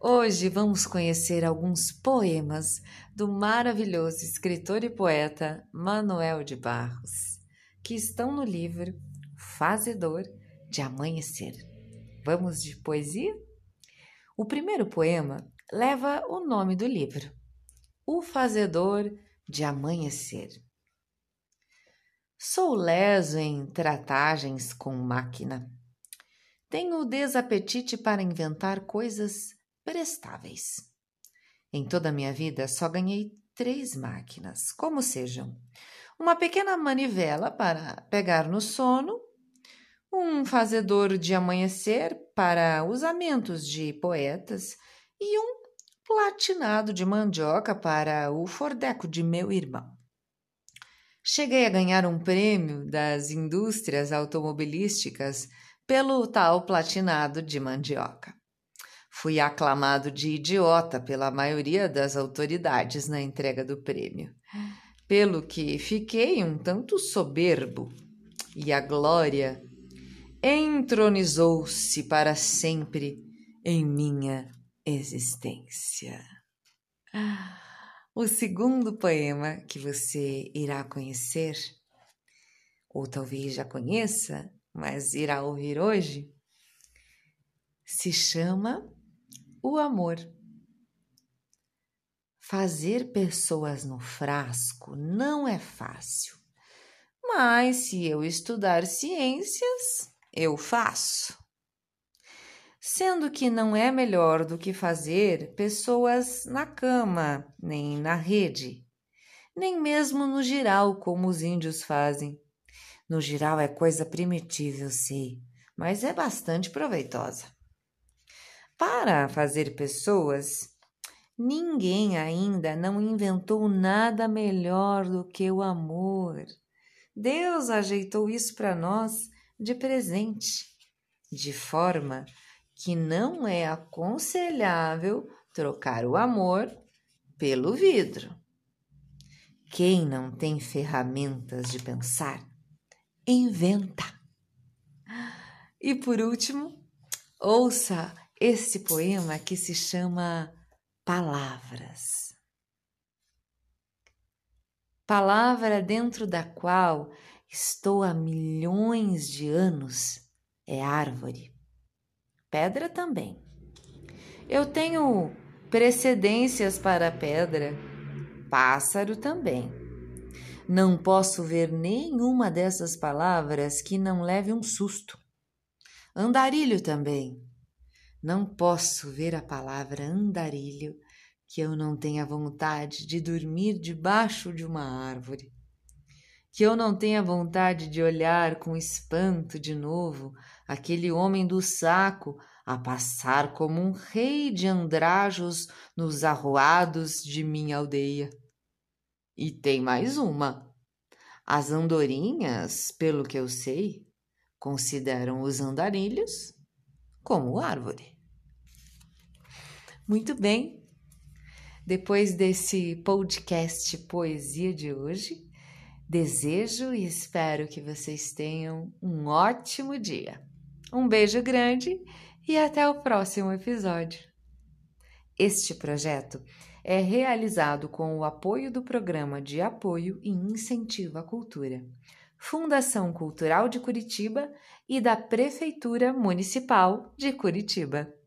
hoje vamos conhecer alguns poemas do maravilhoso escritor e poeta Manuel de Barros, que estão no livro Fazedor de Amanhecer. Vamos de poesia? O primeiro poema leva o nome do livro, O Fazedor de Amanhecer. Sou leso em tratagens com máquina. Tenho desapetite para inventar coisas prestáveis. Em toda a minha vida só ganhei três máquinas, como sejam: uma pequena manivela para pegar no sono, um fazedor de amanhecer para usamentos de poetas e um platinado de mandioca para o fordeco de meu irmão. Cheguei a ganhar um prêmio das indústrias automobilísticas pelo tal platinado de mandioca. Fui aclamado de idiota pela maioria das autoridades na entrega do prêmio, pelo que fiquei um tanto soberbo, e a glória entronizou-se para sempre em minha existência. O segundo poema que você irá conhecer, ou talvez já conheça, mas irá ouvir hoje, se chama O Amor. Fazer pessoas no frasco não é fácil, mas se eu estudar ciências, eu faço sendo que não é melhor do que fazer pessoas na cama, nem na rede, nem mesmo no giral, como os índios fazem. No giral é coisa primitiva, eu sei, mas é bastante proveitosa. Para fazer pessoas, ninguém ainda não inventou nada melhor do que o amor. Deus ajeitou isso para nós de presente, de forma que não é aconselhável trocar o amor pelo vidro. Quem não tem ferramentas de pensar, inventa. E por último, ouça esse poema que se chama Palavras. Palavra dentro da qual estou há milhões de anos é árvore pedra também. Eu tenho precedências para pedra, pássaro também. Não posso ver nenhuma dessas palavras que não leve um susto. Andarilho também. Não posso ver a palavra andarilho que eu não tenha vontade de dormir debaixo de uma árvore. Que eu não tenha vontade de olhar com espanto de novo aquele homem do saco a passar como um rei de andrajos nos arroados de minha aldeia. E tem mais uma. As andorinhas, pelo que eu sei, consideram os andarilhos como árvore. Muito bem. Depois desse podcast Poesia de hoje, desejo e espero que vocês tenham um ótimo dia. Um beijo grande e até o próximo episódio. Este projeto é realizado com o apoio do Programa de Apoio e Incentivo à Cultura, Fundação Cultural de Curitiba e da Prefeitura Municipal de Curitiba.